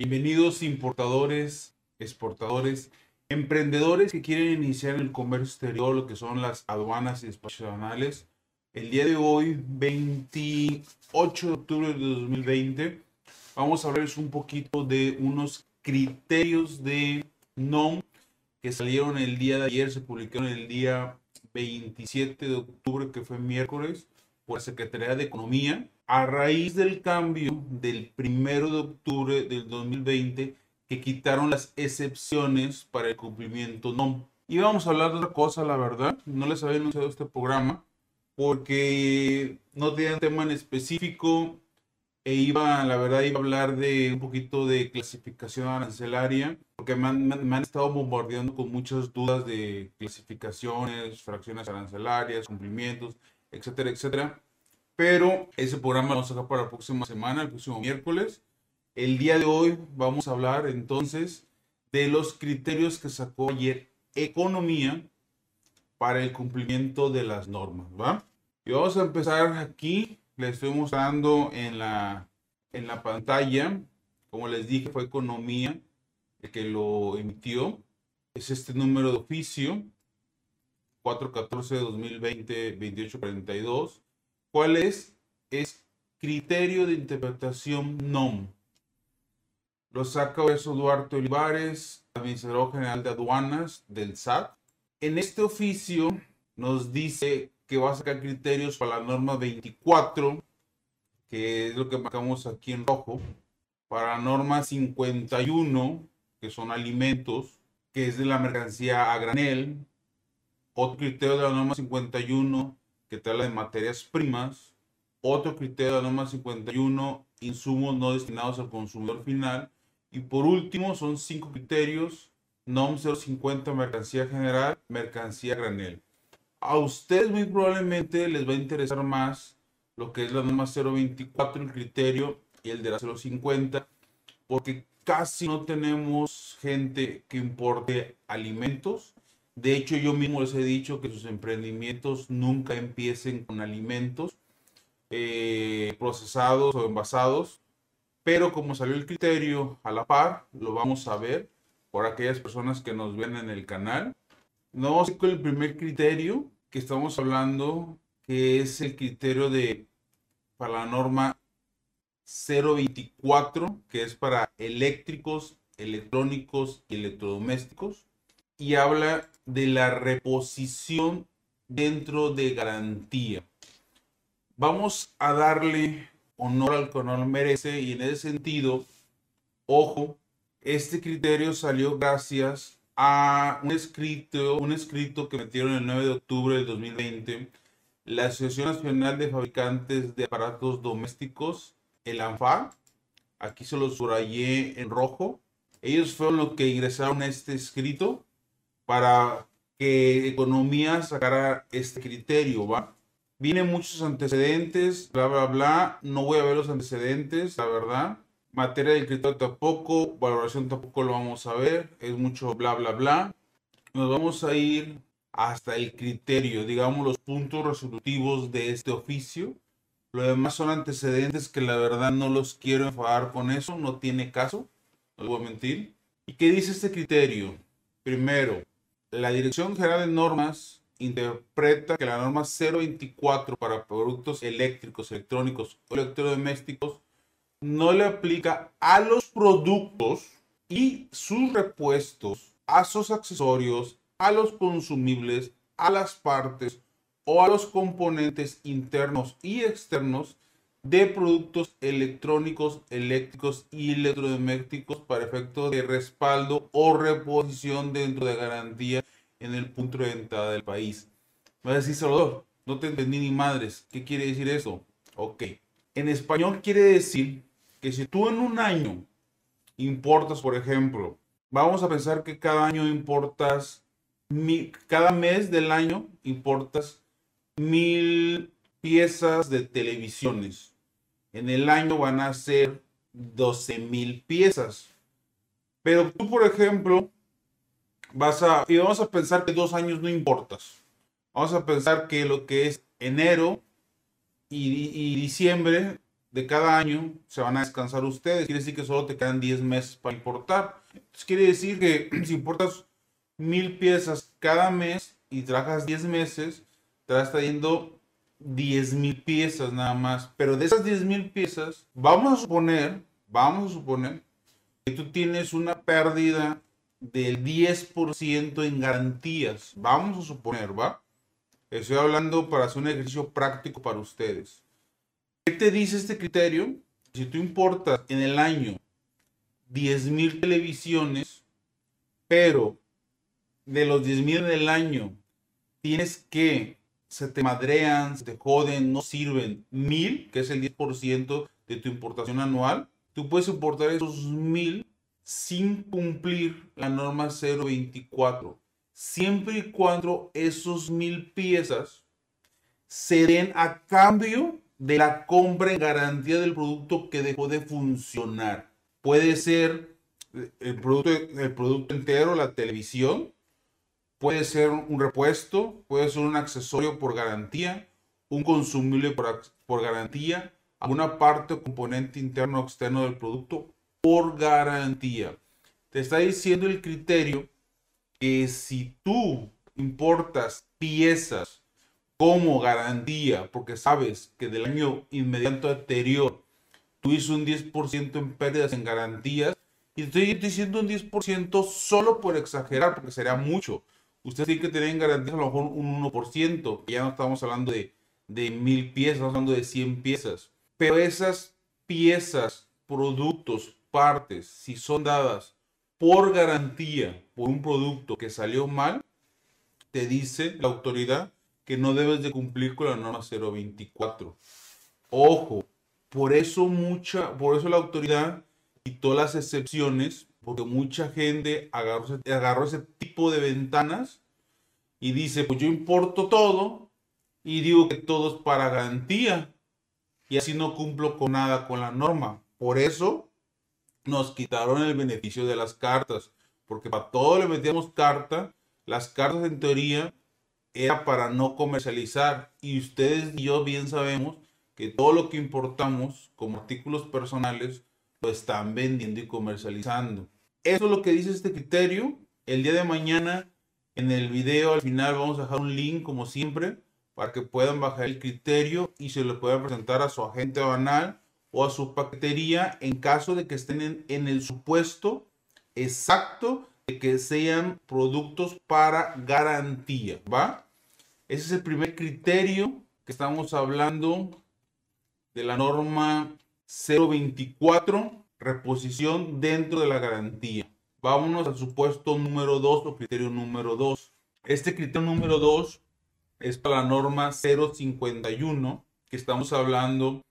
Bienvenidos importadores, exportadores, emprendedores que quieren iniciar el comercio exterior, lo que son las aduanas y despachos El día de hoy, 28 de octubre de 2020, vamos a hablarles un poquito de unos criterios de NOM que salieron el día de ayer, se publicaron el día 27 de octubre, que fue miércoles, por la Secretaría de Economía a raíz del cambio del primero de octubre del 2020 que quitaron las excepciones para el cumplimiento NOM. Y vamos a hablar de otra cosa, la verdad. No les había anunciado este programa porque no tenía tema en específico e iba, la verdad, iba a hablar de un poquito de clasificación arancelaria, porque me han, me han estado bombardeando con muchas dudas de clasificaciones, fracciones arancelarias, cumplimientos, etcétera, etcétera pero ese programa lo vamos a para la próxima semana, el próximo miércoles. El día de hoy vamos a hablar entonces de los criterios que sacó ayer Economía para el cumplimiento de las normas, ¿va? Y vamos a empezar aquí, les estoy mostrando en la, en la pantalla, como les dije, fue Economía el que lo emitió. Es este número de oficio, 414-2020-2842 ¿Cuál es? Es criterio de interpretación NOM. Lo saca eso Duarte Olivares, administrador general de aduanas del SAT. En este oficio nos dice que va a sacar criterios para la norma 24, que es lo que marcamos aquí en rojo, para la norma 51, que son alimentos, que es de la mercancía a granel, otro criterio de la norma 51 que te habla de materias primas. Otro criterio de la norma 51, insumos no destinados al consumidor final. Y por último, son cinco criterios. NOM 050, mercancía general, mercancía granel. A ustedes muy probablemente les va a interesar más lo que es la norma 024, el criterio, y el de la 050, porque casi no tenemos gente que importe alimentos de hecho, yo mismo les he dicho que sus emprendimientos nunca empiecen con alimentos eh, procesados o envasados, pero como salió el criterio a la par, lo vamos a ver por aquellas personas que nos ven en el canal. No vamos con el primer criterio que estamos hablando, que es el criterio de para la norma 024, que es para eléctricos, electrónicos y electrodomésticos y habla de la reposición dentro de garantía. Vamos a darle honor al que honor merece y en ese sentido, ojo, este criterio salió gracias a un escrito, un escrito que metieron el 9 de octubre del 2020 la Asociación Nacional de Fabricantes de Aparatos Domésticos, el ANFA, aquí se lo subrayé en rojo, ellos fueron los que ingresaron a este escrito para que economía sacara este criterio, ¿va? Vienen muchos antecedentes, bla, bla, bla. No voy a ver los antecedentes, la verdad. Materia del criterio tampoco, valoración tampoco lo vamos a ver. Es mucho bla, bla, bla. Nos vamos a ir hasta el criterio, digamos los puntos resolutivos de este oficio. Lo demás son antecedentes que la verdad no los quiero enfadar con eso, no tiene caso, no voy a mentir. ¿Y qué dice este criterio? Primero, la Dirección General de Normas interpreta que la norma 024 para productos eléctricos, electrónicos o electrodomésticos no le aplica a los productos y sus repuestos, a sus accesorios, a los consumibles, a las partes o a los componentes internos y externos de productos electrónicos, eléctricos y electrodomésticos para efecto de respaldo o reposición dentro de garantía en el punto de entrada del país. Me va a decir, Salvador, no te entendí ni madres. ¿Qué quiere decir eso? Ok. En español quiere decir que si tú en un año importas, por ejemplo, vamos a pensar que cada año importas, cada mes del año importas mil piezas de televisiones en el año van a ser 12 mil piezas. Pero tú, por ejemplo, vas a, y vamos a pensar que dos años no importas. Vamos a pensar que lo que es enero y, diciembre de cada año se van a descansar ustedes. Quiere decir que solo te quedan 10 meses para importar. Quiere decir que si importas mil piezas cada mes y trabajas 10 meses, te vas trayendo 10 mil piezas nada más. Pero de esas 10 mil piezas, vamos a suponer, vamos a suponer que tú tienes una pérdida del 10% en garantías. Vamos a suponer, ¿va? Estoy hablando para hacer un ejercicio práctico para ustedes. ¿Qué te dice este criterio? Si tú importas en el año 10.000 televisiones, pero de los 10.000 del año tienes que se te madrean, se te joden, no sirven, 1.000, que es el 10% de tu importación anual, tú puedes importar esos 1.000 sin cumplir la norma 024, siempre y cuando esos 1.000 piezas se den a cambio de la compra en garantía del producto que dejó de funcionar. Puede ser el producto, el producto entero, la televisión, puede ser un repuesto, puede ser un accesorio por garantía, un consumible por, garantía, alguna parte o componente interno o externo del producto por garantía. Te está diciendo el criterio que si tú importas piezas como garantía, porque sabes que del año inmediato anterior tuviste un 10% en pérdidas en garantías, y estoy diciendo un 10% solo por exagerar, porque sería mucho. Usted tiene que tener en garantías a lo mejor un 1%, que ya no estamos hablando de, de mil piezas, estamos hablando de 100 piezas. Pero esas piezas, productos, partes, si son dadas por garantía por un producto que salió mal, te dice la autoridad que no debes de cumplir con la norma 024. Ojo, por eso mucha, por eso la autoridad quitó las excepciones, porque mucha gente agarró, ese tipo de ventanas y dice, pues yo importo todo y digo que todo es para garantía y así no cumplo con nada con la norma. Por eso nos quitaron el beneficio de las cartas, porque para todo le metíamos carta, las cartas en teoría era para no comercializar. Y ustedes y yo bien sabemos que todo lo que importamos como artículos personales lo están vendiendo y comercializando. Eso es lo que dice este criterio. El día de mañana en el video al final vamos a dejar un link como siempre para que puedan bajar el criterio y se lo puedan presentar a su agente banal o a su paquetería en caso de que estén en, el supuesto exacto que sean productos para garantía, ¿va? Ese es el primer criterio que estamos hablando de la norma 024, reposición dentro de la garantía. Vámonos al supuesto número 2 o criterio número 2. Este criterio número 2 es para la norma 051, que estamos hablando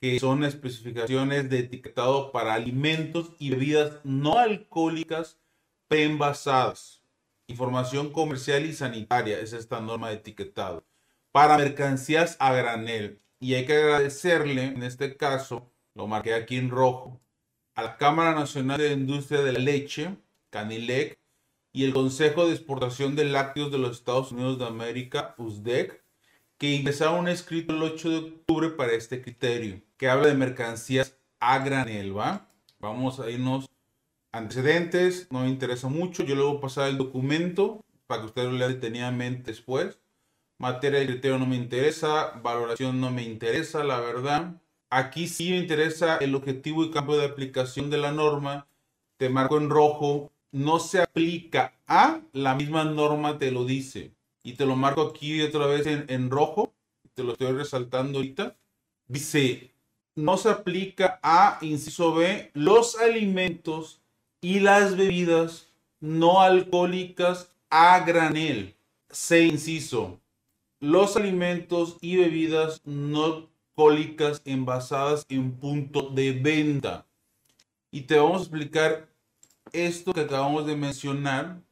que son especificaciones de etiquetado para alimentos y bebidas no alcohólicas preenvasadas. Información comercial y sanitaria es esta norma de etiquetado. Para mercancías a granel. Y hay que agradecerle, en este caso, lo marqué aquí en rojo, a la Cámara Nacional de Industria de la Leche, Canilec, y el Consejo de Exportación de Lácteos de los Estados Unidos de América, USDEC, que ingresaron un escrito el 8 de octubre para este criterio, que habla de mercancías a granel, ¿va? Vamos a irnos antecedentes, no me interesa mucho. Yo a pasar el documento para que usted lo lea detenidamente después. Materia de criterio no me interesa, valoración no me interesa, la verdad. Aquí sí me interesa el objetivo y campo de aplicación de la norma. Te marco en rojo, no se aplica a la misma norma, te lo dice. Y te lo marco aquí otra vez en, rojo, te lo estoy resaltando ahorita. Dice, no se aplica a, inciso B, los alimentos y las bebidas no alcohólicas a granel. Se inciso, los alimentos y bebidas no alcohólicas envasadas en punto de venta. Y te vamos a explicar esto que acabamos de mencionar,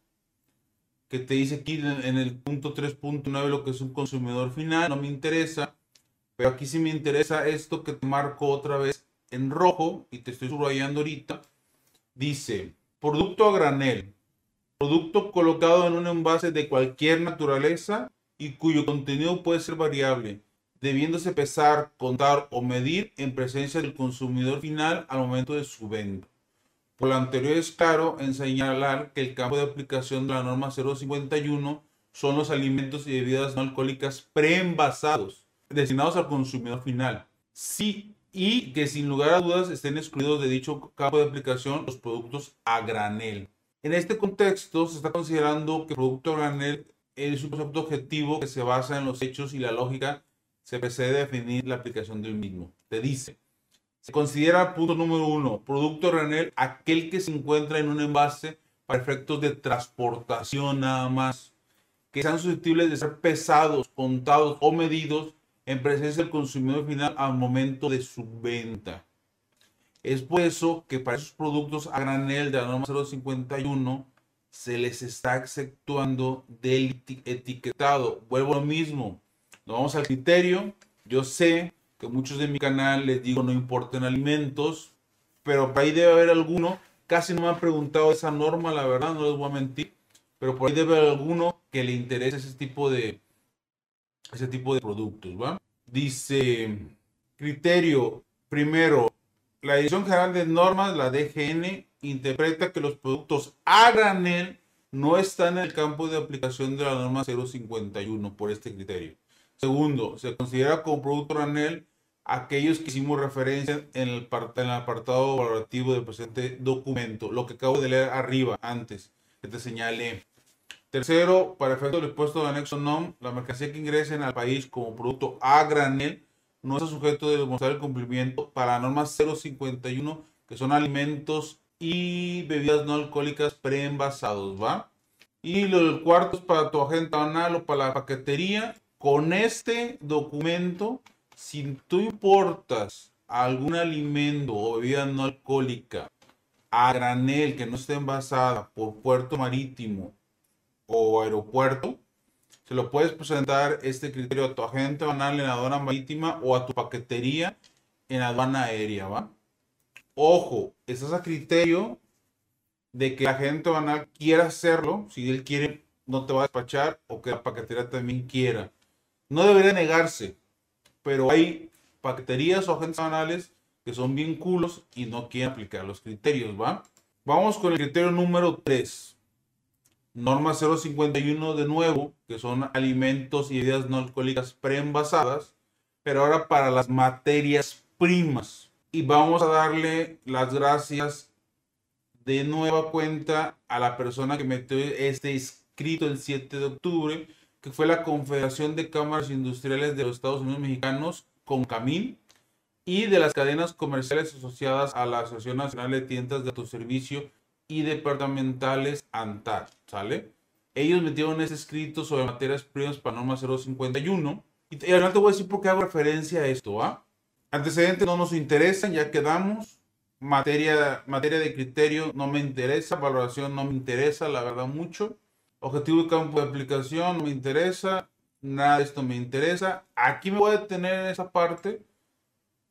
que te dice aquí en el punto 3.9 lo que es un consumidor final, no me interesa, pero aquí sí me interesa esto que te marco otra vez en rojo y te estoy subrayando ahorita. Dice, producto a granel, producto colocado en un envase de cualquier naturaleza y cuyo contenido puede ser variable, debiéndose pesar, contar o medir en presencia del consumidor final al momento de su venta. Por lo anterior es claro en señalar que el campo de aplicación de la norma 051 son los alimentos y bebidas no alcohólicas preenvasados destinados al consumidor final. Sí, y que sin lugar a dudas estén excluidos de dicho campo de aplicación los productos a granel. En este contexto se está considerando que producto a granel es un concepto objetivo que se basa en los hechos y la lógica se precede a definir la aplicación del mismo. Te dice, se considera punto número uno, producto granel aquel que se encuentra en un envase para efectos de transportación nada más, que sean susceptibles de ser pesados, contados o medidos en presencia del consumidor final al momento de su venta. Es por eso que para esos productos a granel de la norma 051 se les está exceptuando del etiquetado. Vuelvo a lo mismo. Vamos al criterio. Yo sé que muchos de mi canal les digo no importan alimentos, pero por ahí debe haber alguno. Casi no me han preguntado esa norma, la verdad, no les voy a mentir. Pero por ahí debe haber alguno que le interese ese tipo de, ese tipo de productos, ¿va? Dice, criterio, primero, la Dirección General de Normas, la DGN, interpreta que los productos a no están en el campo de aplicación de la norma 051 por este criterio. Segundo, se considera como producto granel aquellos que hicimos referencia en el, en el apartado valorativo del presente documento, lo que acabo de leer arriba antes, que te señale Tercero, para efecto del impuesto de anexo NOM, la mercancía que ingresen al país como producto a granel no está sujeto de demostrar el cumplimiento para la norma 051, que son alimentos y bebidas no alcohólicas preenvasados, ¿va? Y lo del cuarto es para tu agente banal o para la paquetería. Con este documento, si tú importas algún alimento o bebida no alcohólica a granel que no esté envasada por puerto marítimo o aeropuerto, se lo puedes presentar este criterio a tu agente banal en aduana marítima o a tu paquetería en aduana aérea, ¿va? Ojo, estás a criterio de que el agente banal quiera hacerlo, si él quiere, no te va a despachar, o que la paquetería también quiera. No debería negarse, pero hay paqueterías o agentes banales que son bien culos y no quieren aplicar los criterios, ¿va? Vamos con el criterio número 3 norma 051 de nuevo, que son alimentos y bebidas no alcohólicas preenvasadas, pero ahora para las materias primas. Y vamos a darle las gracias de nueva cuenta a la persona que metió este escrito el 7 de octubre, que fue la Confederación de Cámaras Industriales de los Estados Unidos Mexicanos, con CONCAMIN, y de las cadenas comerciales asociadas a la Asociación Nacional de Tiendas de Autoservicio y departamentales ANTAR, ¿sale? Ellos metieron ese escrito sobre materias primas para norma 051. Y, ahora te voy a decir por qué hago referencia a esto, ¿ah? Antecedentes no nos interesan, ya quedamos. Materia, materia de criterio no me interesa, valoración no me interesa, la verdad, mucho. Objetivo de campo de aplicación no me interesa, nada de esto me interesa. Aquí me voy a detener en esa parte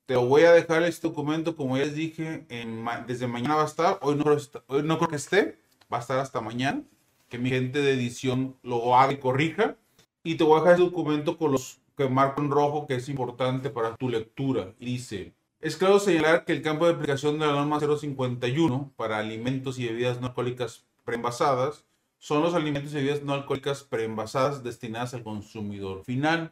te voy a dejar este documento, como ya les dije, desde mañana va a estar. Hoy no, hoy no creo que esté, va a estar hasta mañana. Que mi gente de edición lo haga y corrija. Y te voy a dejar este documento con los que marco en rojo, que es importante para tu lectura. Y dice: Es claro señalar que el campo de aplicación de la norma 051 para alimentos y bebidas no alcohólicas preenvasadas son los alimentos y bebidas no alcohólicas preenvasadas destinadas al consumidor final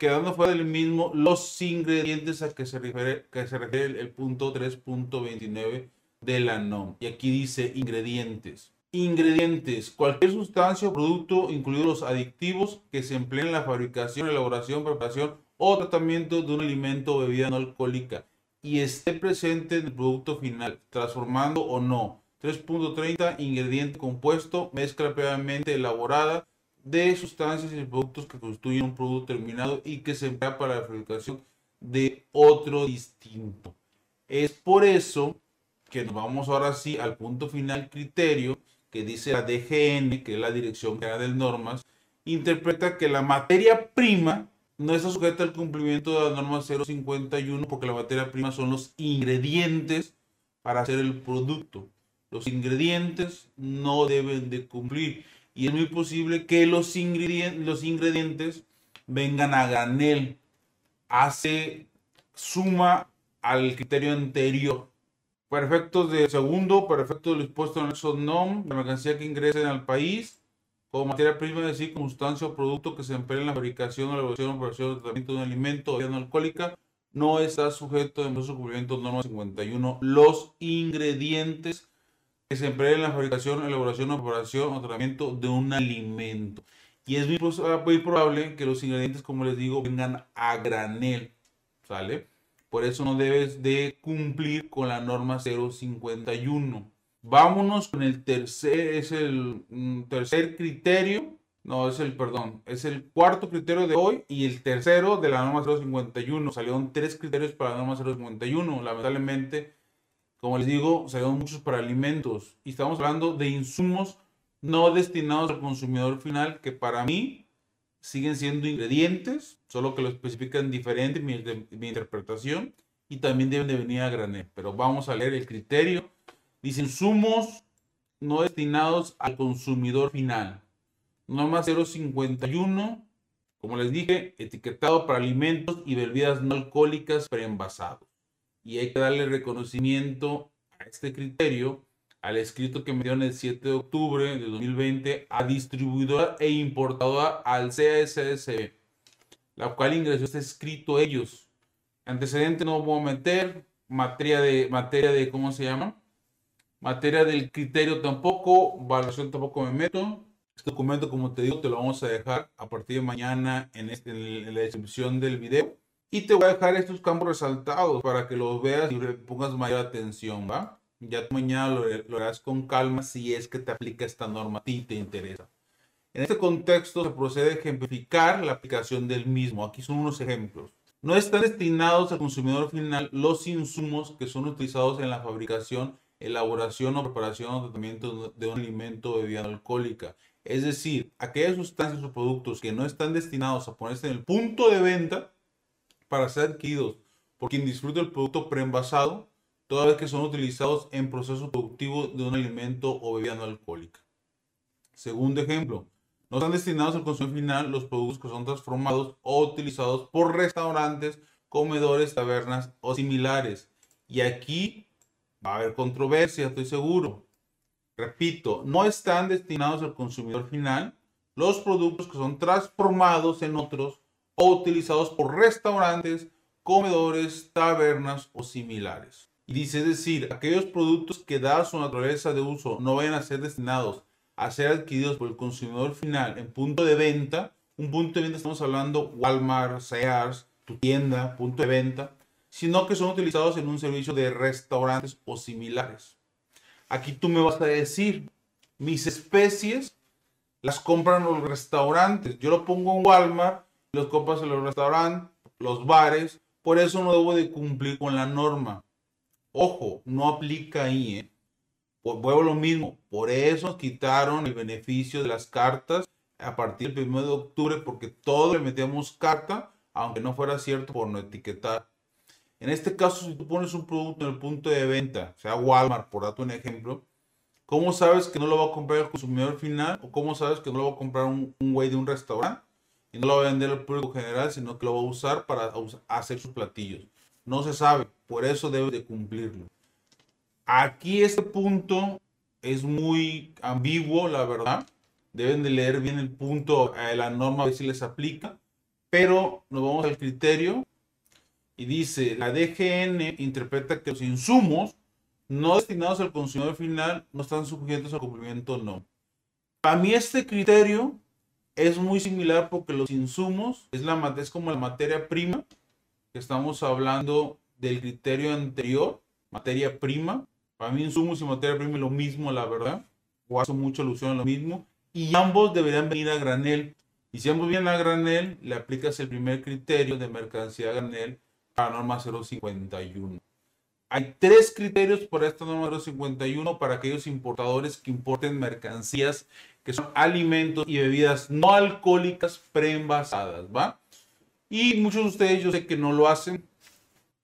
quedando fuera del mismo los ingredientes a que se refiere, que el, punto 3.29 de la NOM. Y aquí dice ingredientes. Ingredientes, cualquier sustancia o producto, incluidos los adictivos que se empleen en la fabricación, elaboración, preparación o tratamiento de un alimento o bebida no alcohólica y esté presente en el producto final, transformando o no. 3.30 ingrediente compuesto, mezcla previamente elaborada de sustancias y productos que constituyen un producto terminado y que se emplea para la fabricación de otro distinto. Es por eso que nos vamos ahora sí al punto final criterio que dice la DGN, que es la Dirección General de Normas, interpreta que la materia prima no está sujeta al cumplimiento de la norma 051 porque la materia prima son los ingredientes para hacer el producto. Los ingredientes no deben de cumplir y es muy posible que los ingredientes, los ingredientes vengan a granel. hace suma al criterio anterior. Para efectos de segundo, para efectos del expuesto en el la mercancía que ingresen al país como materia prima, de circunstancia o producto que se emplee en la fabricación, elaboración, operación o tratamiento de un alimento o bebida no alcohólica, no está sujeto a su cumplimiento norma 51 los ingredientes que se empleen en la fabricación, elaboración, operación o tratamiento de un alimento. Y es muy, probable que los ingredientes, como les digo, vengan a granel, ¿sale? Por eso no debes de cumplir con la norma 051. Vámonos con el tercer, es el mm, tercer criterio, no, es el, perdón, es el cuarto criterio de hoy y el tercero de la norma 051. Salieron tres criterios para la norma 051. Lamentablemente, como les digo, salieron muchos para alimentos y estamos hablando de insumos no destinados al consumidor final que para mí siguen siendo ingredientes, solo que lo especifican diferente mi, interpretación y también deben de venir a granel. Pero vamos a leer el criterio. Dice insumos no destinados al consumidor final. Norma 051, como les dije, etiquetado para alimentos y bebidas no alcohólicas preenvasados. Y hay que darle reconocimiento a este criterio al escrito que me dieron el 7 de octubre de 2020 a distribuidora e importadora al CSS, la cual ingresó este escrito ellos. Antecedente no voy a meter, materia de, materia de, ¿cómo se llama? Materia del criterio tampoco, valoración tampoco me meto. Este documento, como te digo, te lo vamos a dejar a partir de mañana en, este, en la descripción del video. Y te voy a dejar estos campos resaltados para que los veas y pongas mayor atención, ¿va? Ya mañana lo, harás con calma si es que te aplica esta norma y te interesa. En este contexto se procede a ejemplificar la aplicación del mismo. Aquí son unos ejemplos. No están destinados al consumidor final los insumos que son utilizados en la fabricación, elaboración o preparación o tratamiento de un alimento o bebida alcohólica. Es decir, aquellas sustancias o productos que no están destinados a ponerse en el punto de venta para ser adquiridos por quien disfrute el producto preenvasado toda vez que son utilizados en proceso productivo de un alimento o bebida no alcohólica. Segundo ejemplo, no están destinados al consumo final los productos que son transformados o utilizados por restaurantes, comedores, tabernas o similares. Y aquí va a haber controversia, estoy seguro. Repito, no están destinados al consumidor final los productos que son transformados en otros utilizados por restaurantes, comedores, tabernas o similares. Y dice, es decir, aquellos productos que dada su naturaleza de uso no vayan a ser destinados a ser adquiridos por el consumidor final en punto de venta, un punto de venta estamos hablando Walmart, Sears, tu tienda, punto de venta, sino que son utilizados en un servicio de restaurantes o similares. Aquí tú me vas a decir, mis especies las compran los restaurantes. Yo lo pongo en Walmart, los compras en los restaurantes, los bares, por eso no debo de cumplir con la norma. Ojo, no aplica ahí, ¿eh? Vuelvo lo mismo, por eso quitaron el beneficio de las cartas a partir del 1 de octubre, porque todo le metemos carta, aunque no fuera cierto por no etiquetar. En este caso, si tú pones un producto en el punto de venta, sea Walmart, por darte un ejemplo, ¿cómo sabes que no lo va a comprar el consumidor final? ¿O cómo sabes que no lo va a comprar un, güey de un restaurante? Y no lo va a vender al público general, sino que lo va a usar para hacer sus platillos. No se sabe, por eso debe de cumplirlo. Aquí este punto es muy ambiguo, la verdad. Deben de leer bien el punto, eh, la norma, a ver si les aplica. Pero nos vamos al criterio y dice, la DGN interpreta que los insumos no destinados al consumidor final no están sujetos al cumplimiento no. Para mí este criterio es muy similar porque los insumos es, la, es como la materia prima que estamos hablando del criterio anterior, materia prima. Para mí insumos y materia prima es lo mismo, la verdad. O hace mucha alusión a lo mismo. Y ambos deberían venir a granel. Y si ambos vienen a granel, le aplicas el primer criterio de mercancía a granel para norma 051. Hay tres criterios para esta norma 051 para aquellos importadores que importen mercancías que son alimentos y bebidas no alcohólicas preenvasadas, ¿va? Y muchos de ustedes yo sé que no lo hacen,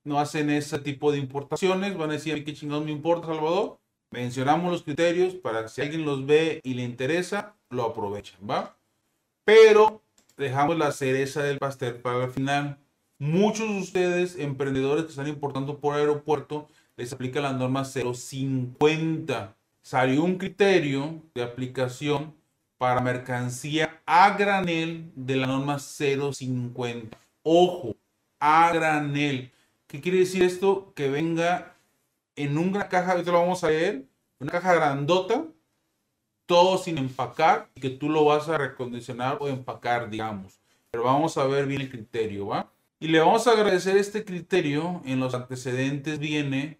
no hacen ese tipo de importaciones, van a decir, ¿qué chingados me importa, Salvador? Mencionamos los criterios para que si alguien los ve y le interesa, lo aprovechen, ¿va? Pero dejamos la cereza del pastel para el final. Muchos de ustedes, emprendedores que están importando por aeropuerto, les aplica la norma 050. Salió un criterio de aplicación para mercancía a granel de la norma 050. Ojo, a granel. ¿Qué quiere decir esto? Que venga en una caja, ahorita lo vamos a leer, una caja grandota, todo sin empacar y que tú lo vas a recondicionar o empacar, digamos. Pero vamos a ver bien el criterio, ¿va? Y le vamos a agradecer este criterio. En los antecedentes viene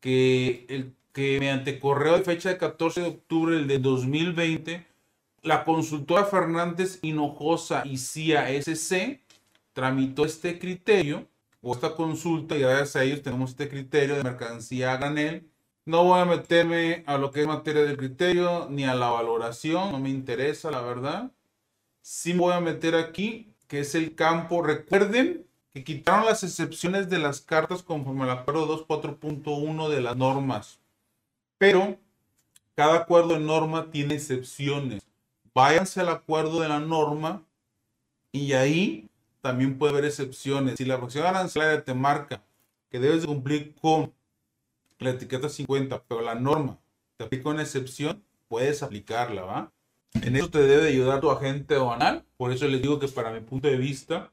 que, el, que mediante correo de fecha de 14 de octubre del 2020, la consultora Fernández Hinojosa y CIA SC tramitó este criterio o esta consulta y gracias a ellos tenemos este criterio de mercancía a granel. No voy a meterme a lo que es materia del criterio ni a la valoración, no me interesa la verdad. Sí me voy a meter aquí, que es el campo. Recuerden que quitaron las excepciones de las cartas conforme al acuerdo 2.4.1 de las normas. Pero cada acuerdo de norma tiene excepciones. Váyanse al acuerdo de la norma y ahí también puede haber excepciones. Si la fracción arancelaria te marca que debes cumplir con la etiqueta 50, pero la norma te aplica una excepción, puedes aplicarla, ¿va? En eso te debe ayudar tu agente aduanal. Por eso les digo que para mi punto de vista,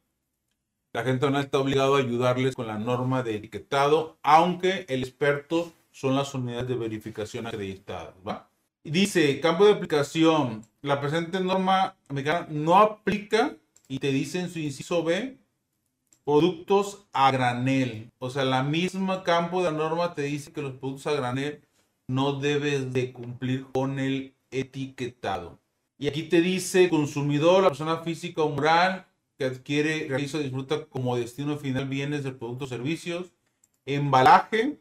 la agente aduanal está obligado a ayudarles con la norma de etiquetado, aunque el experto son las unidades de verificación acreditadas, ¿va? dice, campo de aplicación, la presente norma americana no aplica y te dice en su inciso B, productos a granel. O sea, la misma campo de norma te dice que los productos a granel no debes de cumplir con el etiquetado. Y aquí te dice consumidor, la persona física o moral que adquiere, realiza disfruta como destino final bienes del producto o servicios. Embalaje,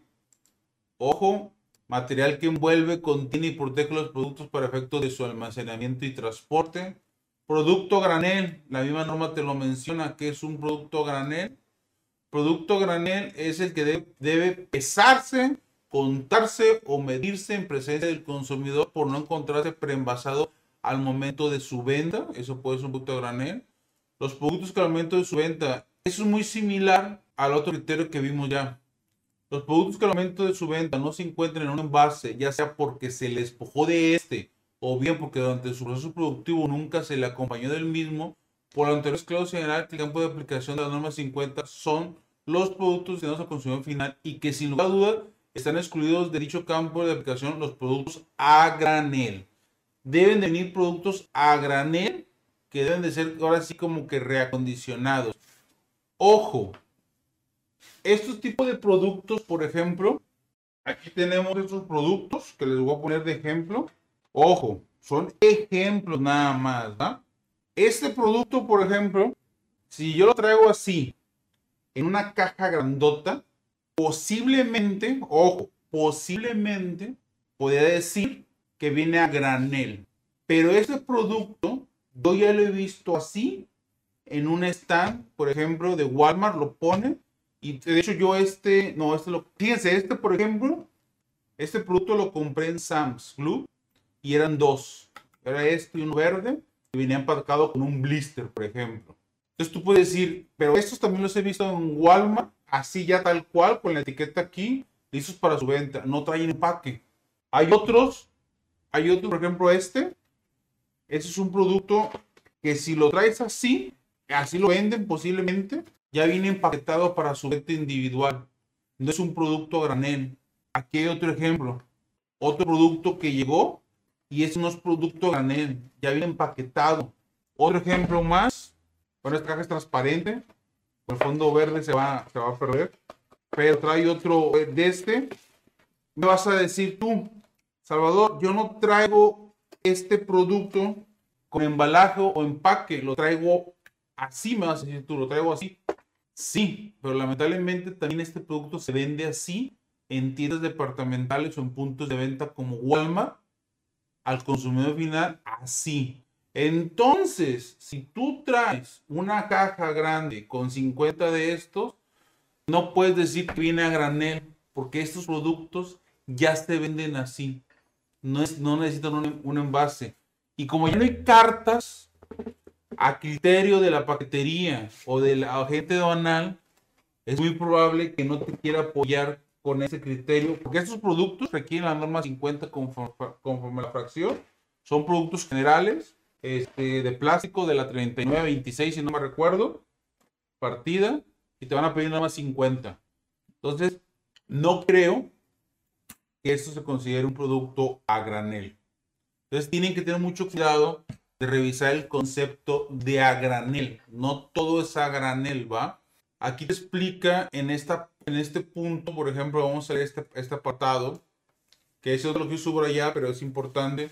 ojo, material que envuelve, contiene y protege los productos para efectos de su almacenamiento y transporte. Producto granel, la misma norma te lo menciona que es un producto granel. Producto granel es el que debe pesarse, contarse o medirse en presencia del consumidor por no encontrarse preenvasado al momento de su venta. Eso puede ser un producto granel. Los productos que al momento de su venta, eso es muy similar al otro criterio que vimos ya. Los productos que al momento de su venta no se encuentran en un envase, ya sea porque se les despojó de este o bien porque durante su proceso productivo nunca se le acompañó del mismo, por lo anterior es claro señalar que el campo de aplicación de la norma 50 son los productos destinados al consumidor final y que sin lugar a duda están excluidos de dicho campo de aplicación los productos a granel. Deben de venir productos a granel que deben de ser ahora sí como que reacondicionados. Ojo, estos tipos de productos, por ejemplo, aquí tenemos estos productos que les voy a poner de ejemplo. Ojo, son ejemplos nada más, ¿va? Este producto, por ejemplo, si yo lo traigo así, en una caja grandota, posiblemente, ojo, posiblemente podría decir que viene a granel. Pero este producto, yo ya lo he visto así en un stand, por ejemplo, de Walmart, lo pone. Y de hecho yo este, no, este lo, fíjense, este por ejemplo, este producto lo compré en Sam's Club y eran dos. Era este y uno verde y venía empacado con un blister, por ejemplo. Entonces tú puedes decir, pero estos también los he visto en Walmart, así ya tal cual, con la etiqueta aquí, listos para su venta. No traen empaque. Hay otros, hay otro, por ejemplo, este. Este es un producto que si lo traes así, así lo venden posiblemente, ya viene empaquetado para su venta individual. No es un producto granel. Aquí hay otro ejemplo. Otro producto que llegó y es unos productos granel, ya viene empaquetado. Otro ejemplo más, bueno, esta caja es transparente, el fondo verde se va, se va a perder, pero trae otro de este. Me vas a decir tú, Salvador, yo no traigo este producto con embalaje o empaque, lo traigo así, me vas a decir tú, lo traigo así. Sí, pero lamentablemente también este producto se vende así en tiendas departamentales o en puntos de venta como Walmart al consumidor final así. Entonces, si tú traes una caja grande con 50 de estos, no puedes decir que viene a granel, porque estos productos ya se venden así. No, es, no necesitan un, un envase. Y como ya no hay cartas a criterio de la paquetería o del agente aduanal, es muy probable que no te quiera apoyar con ese criterio, porque estos productos requieren la norma 50 conforme, conforme la fracción, son productos generales, este, de plástico de la 3926, si no me recuerdo, partida, y te van a pedir más 50. Entonces, no creo que esto se considere un producto a granel. Entonces, tienen que tener mucho cuidado de revisar el concepto de a granel. No todo es a granel, ¿va? Aquí te explica en, esta, en este punto, por ejemplo, vamos a ver este, este apartado, que es otro que subo allá, pero es importante.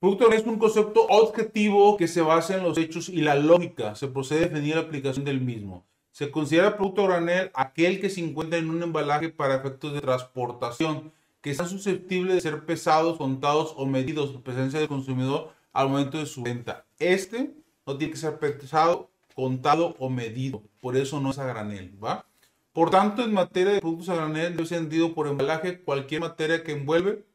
Producto es un concepto objetivo que se basa en los hechos y la lógica. Se procede a definir la aplicación del mismo. Se considera producto granel aquel que se encuentra en un embalaje para efectos de transportación, que está susceptible de ser pesados, contados o medidos por presencia del consumidor al momento de su venta. Este no tiene que ser pesado, contado o medido. Por eso no es a granel, ¿va? Por tanto, en materia de productos a granel, ser entendido por embalaje cualquier materia que envuelve,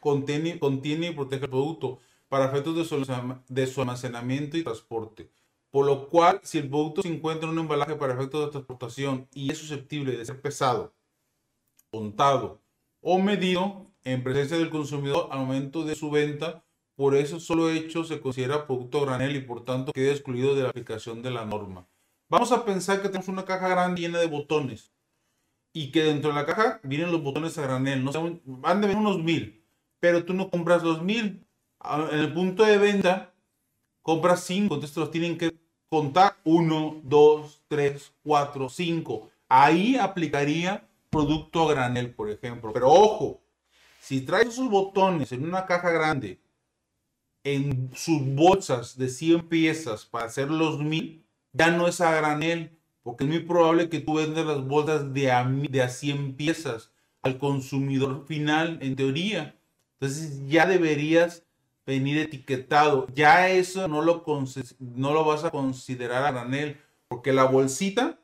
contiene, contiene y protege el producto para efectos de su, de su almacenamiento y transporte. Por lo cual, si el producto se encuentra en un embalaje para efectos de transportación y es susceptible de ser pesado, contado o medido en presencia del consumidor al momento de su venta, por eso solo hecho se considera producto granel y por tanto queda excluido de la aplicación de la norma. Vamos a pensar que tenemos una caja grande llena de botones y que dentro de la caja vienen los botones a granel. No sé, van de unos mil, pero tú no compras los mil. En el punto de venta compras cinco, entonces los tienen que contar uno, dos, tres, cuatro, cinco. Ahí aplicaría producto granel, por ejemplo. Pero ojo, si traes esos botones en una caja grande en sus bolsas de 100 piezas para hacer los mil, ya no es a granel, porque es muy probable que tú vendas las bolsas de a, de a 100 piezas al consumidor final, en teoría. Entonces ya deberías venir etiquetado. Ya eso no lo, no lo vas a considerar a granel, porque la bolsita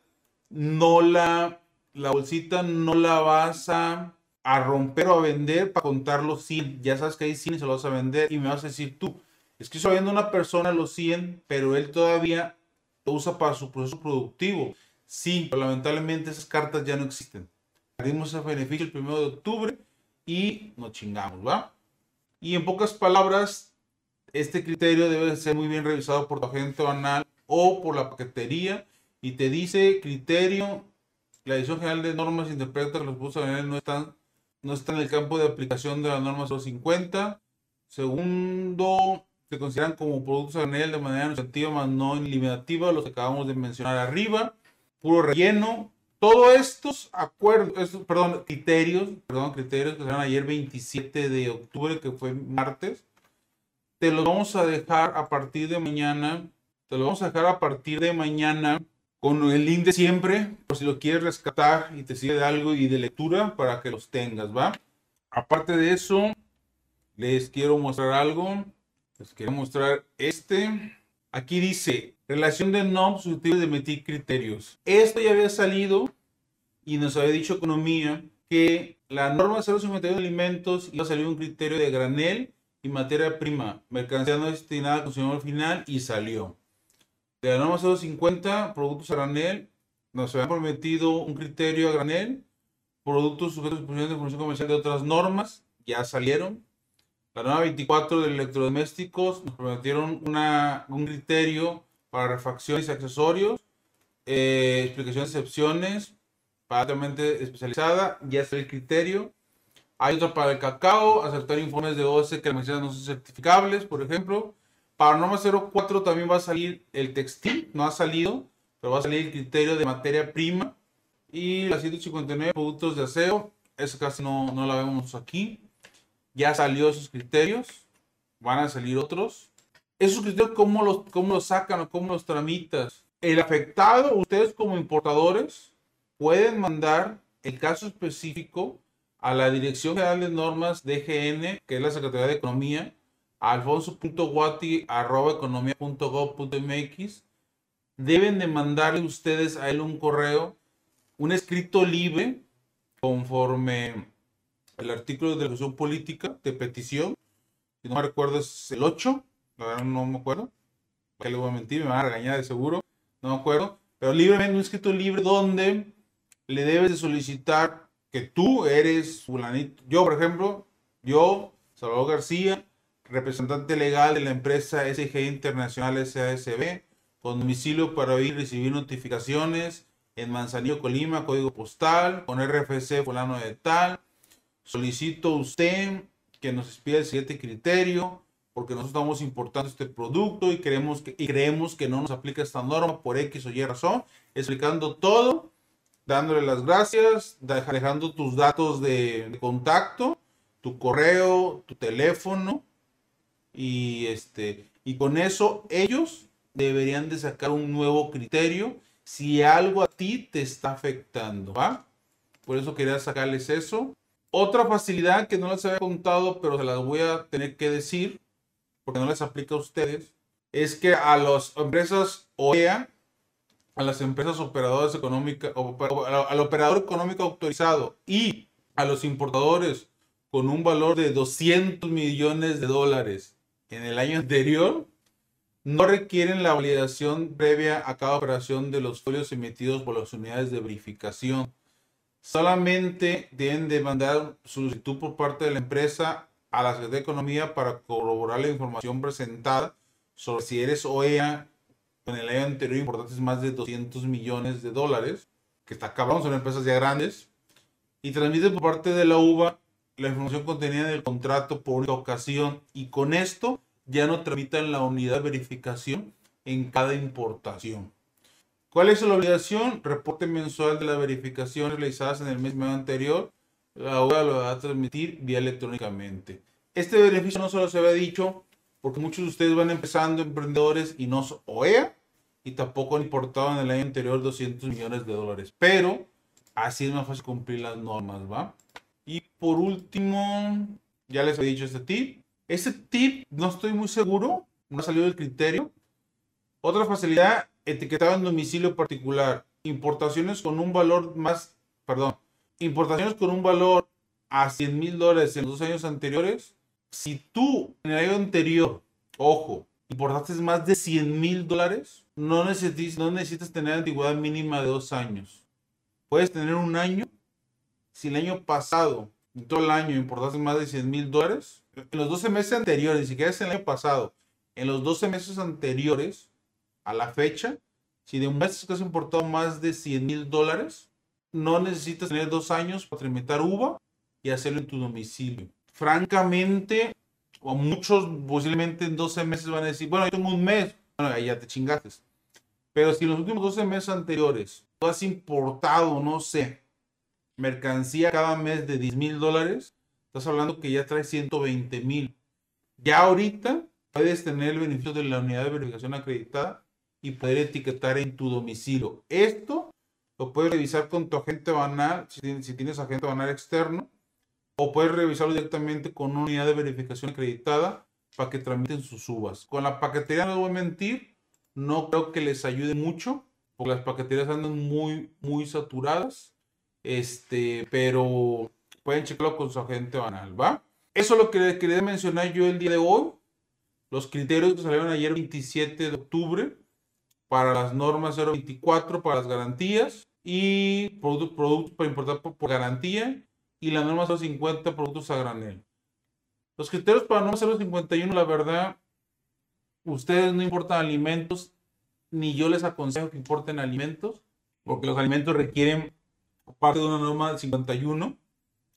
no la, la bolsita no la vas a a romper o a vender para contar los 100. Ya sabes que hay 100 y se los vas a vender y me vas a decir tú, es que estoy viendo una persona los 100, pero él todavía lo usa para su proceso productivo. Sí, pero lamentablemente esas cartas ya no existen. Dimos ese beneficio el 1 de octubre y nos chingamos, ¿va? Y en pocas palabras, este criterio debe ser muy bien revisado por tu agente banal o por la paquetería y te dice criterio, la edición general de normas interpreta que los productos no están no está en el campo de aplicación de la norma 050. Segundo, se consideran como productos a granel de manera nutritiva más no eliminativa, los que acabamos de mencionar arriba. Puro relleno. Todos estos acuerdos, estos, perdón, criterios, perdón, criterios que dan ayer 27 de octubre, que fue martes, te los vamos a dejar a partir de mañana. Te los vamos a dejar a partir de mañana con el link de siempre, por si lo quieres rescatar y te sirve de algo y de lectura para que los tengas, ¿va? Aparte de eso, les quiero mostrar algo. Les quiero mostrar este. Aquí dice, relación de NOM susceptible de emitir criterios. Esto ya había salido y nos había dicho Economía que la norma 051 de alimentos iba a salir un criterio de granel y materia prima, mercancía no destinada al consumidor final y salió de la norma 050, productos a granel, nos habían prometido un criterio a granel, productos sujetos a de información comercial de otras normas, ya salieron. La norma 24 de electrodomésticos nos prometieron una, un criterio para refacciones y accesorios, eh, explicaciones de excepciones, altamente especializada, ya está el criterio. Hay otro para el cacao, aceptar informes de OCE que las no son certificables, por ejemplo. Para norma 04 también va a salir el textil, no ha salido, pero va a salir el criterio de materia prima. Y la 159 productos de aseo, esa casi no, no la vemos aquí. Ya salió esos criterios, van a salir otros. Esos criterios, ¿cómo los, cómo los sacan o cómo los tramitas? El afectado, ustedes como importadores, pueden mandar el caso específico a la Dirección General de Normas DGN, que es la Secretaría de Economía, alfonso.guati.economía.gov.mx deben de mandarle ustedes a él un correo, un escrito libre, conforme el artículo de ejecución política de petición. Si no me recuerdo, es el 8. La verdad no me acuerdo. ¿Qué le voy a mentir? Me van a regañar de seguro. No me acuerdo. pero libremente, un escrito libre donde le debes de solicitar que tú eres fulanito. Yo, por ejemplo, yo, Salvador García, representante legal de la empresa SG Internacional SASB, con domicilio para oír y recibir notificaciones en Manzanillo, Colima, código postal, con RFC fulano de tal. Solicito usted que nos expida el siguiente criterio, porque nosotros estamos importando este producto y, creemos que, y creemos que no nos aplica esta norma por X o Y razón, explicando todo, dándole las gracias, dejando tus datos de, de contacto, tu correo, tu teléfono, y, este, y con eso ellos deberían de sacar un nuevo criterio si algo a ti te está afectando, ¿va? Por eso quería sacarles eso. Otra facilidad que no les había contado, pero se las voy a tener que decir, porque no les aplica a ustedes, es que a las empresas OEA, a las empresas operadoras económicas, al operador económico autorizado y a los importadores con un valor de 200 millones de dólares en el año anterior, no requieren la validación previa a cada operación de los folios emitidos por las unidades de verificación. Solamente deben de mandar solicitud por parte de la empresa a la Secretaría de Economía para corroborar la información presentada sobre si eres OEA en el año anterior importantes más de 200 millones de dólares, que está acabando, son empresas ya grandes, y transmite por parte de la UVA la información contenida en el contrato por ocasión y con esto ya no tramitan la unidad de verificación en cada importación. ¿Cuál es la obligación? Reporte mensual de las verificaciones realizadas en el mes anterior. La UVA lo va a transmitir vía electrónicamente. Este beneficio no solo se había dicho porque muchos de ustedes van empezando emprendedores y no OEA y tampoco han importado en el año anterior 200 millones de dólares. Pero así es más fácil cumplir las normas, ¿va? Por último, ya les he dicho este tip. Ese tip no estoy muy seguro, no ha salido del criterio. Otra facilidad, etiquetado en domicilio particular. Importaciones con un valor más, perdón, importaciones con un valor a 100 mil dólares en los dos años anteriores. Si tú en el año anterior, ojo, importaste más de 100 mil dólares, no necesitas, no necesitas tener antigüedad mínima de dos años. Puedes tener un año si el año pasado, todo el año, importaste más de 100 mil dólares, en los 12 meses anteriores, ni siquiera es el año pasado, en los 12 meses anteriores a la fecha, si de un mes que has importado más de 100 mil dólares, no necesitas tener dos años para tramitar UVA y hacerlo en tu domicilio. Francamente, o muchos posiblemente en 12 meses van a decir, bueno, yo tengo un mes, bueno, ahí ya te chingaste. Pero si en los últimos 12 meses anteriores tú has importado, no sé, mercancía cada mes de 10 mil dólares, estás hablando que ya trae 120 mil. Ya ahorita puedes tener el beneficio de la unidad de verificación acreditada y poder etiquetar en tu domicilio. Esto lo puedes revisar con tu agente banal, si tienes, si tienes agente banal externo, o puedes revisarlo directamente con una unidad de verificación acreditada para que tramiten sus uvas. Con la paquetería no voy a mentir, no creo que les ayude mucho, porque las paqueterías andan muy, muy saturadas este, pero pueden checarlo con su agente banal, ¿va? Eso es lo que quería mencionar yo el día de hoy. Los criterios que salieron ayer 27 de octubre para las normas 024 para las garantías y productos, para importar por, garantía y la norma 050 productos a granel. Los criterios para la norma 051, la verdad, ustedes no importan alimentos, ni yo les aconsejo que importen alimentos, porque los alimentos requieren parte de una norma del 51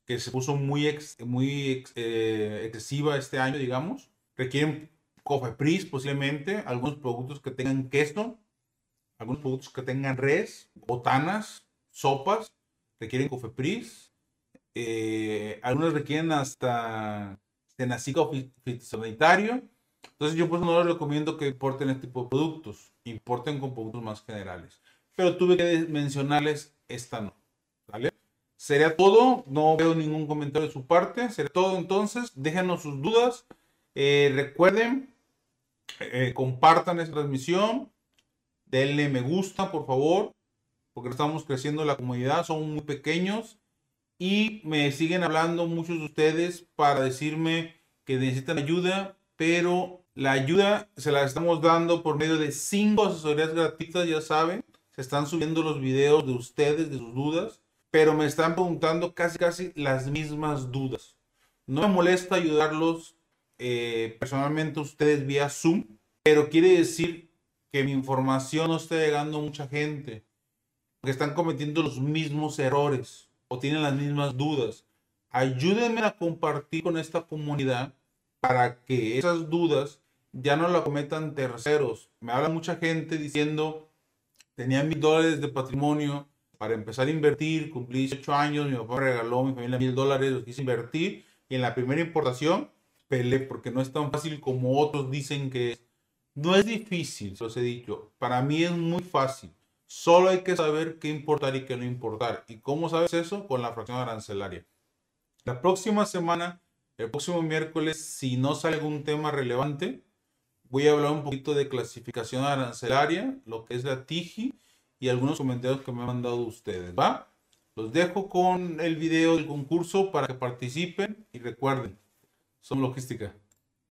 que se puso muy, muy eh, excesiva este año, digamos. Requieren COFEPRIS posiblemente, algunos productos que tengan queso, algunos productos que tengan res, botanas, sopas, requieren COFEPRIS. Eh, algunos requieren hasta cenacico fitosanitario. Entonces yo pues no les recomiendo que importen este tipo de productos, importen con productos más generales. Pero tuve que mencionarles esta no. Sería todo. No veo ningún comentario de su parte. Sería todo entonces. Déjenos sus dudas. Eh, recuerden, eh, compartan esta transmisión. Denle me gusta, por favor. Porque estamos creciendo la comunidad. Somos muy pequeños. Y me siguen hablando muchos de ustedes para decirme que necesitan ayuda. Pero la ayuda se la estamos dando por medio de cinco asesorías gratuitas, ya saben se están subiendo los videos de ustedes, de sus dudas, pero me están preguntando casi, casi las mismas dudas. No me molesta ayudarlos eh, personalmente ustedes vía Zoom, pero quiere decir que mi información no está llegando a mucha gente, que están cometiendo los mismos errores o tienen las mismas dudas. Ayúdenme a compartir con esta comunidad para que esas dudas ya no la cometan terceros. Me habla mucha gente diciendo, tenía mil dólares de patrimonio para empezar a invertir, cumplí 18 años, mi papá regaló a mi familia mil dólares, los quise invertir y en la primera importación peleé porque no es tan fácil como otros dicen que es. No es difícil, se los he dicho. Para mí es muy fácil. Solo hay que saber qué importar y qué no importar. ¿Y cómo sabes eso? Con la fracción arancelaria. La próxima semana, el próximo miércoles, si no sale algún tema relevante, voy a hablar un poquito de clasificación arancelaria, lo que es la TIGI y algunos comentarios que me han mandado ustedes, ¿va? Los dejo con el video del concurso para que participen y recuerden, son logística.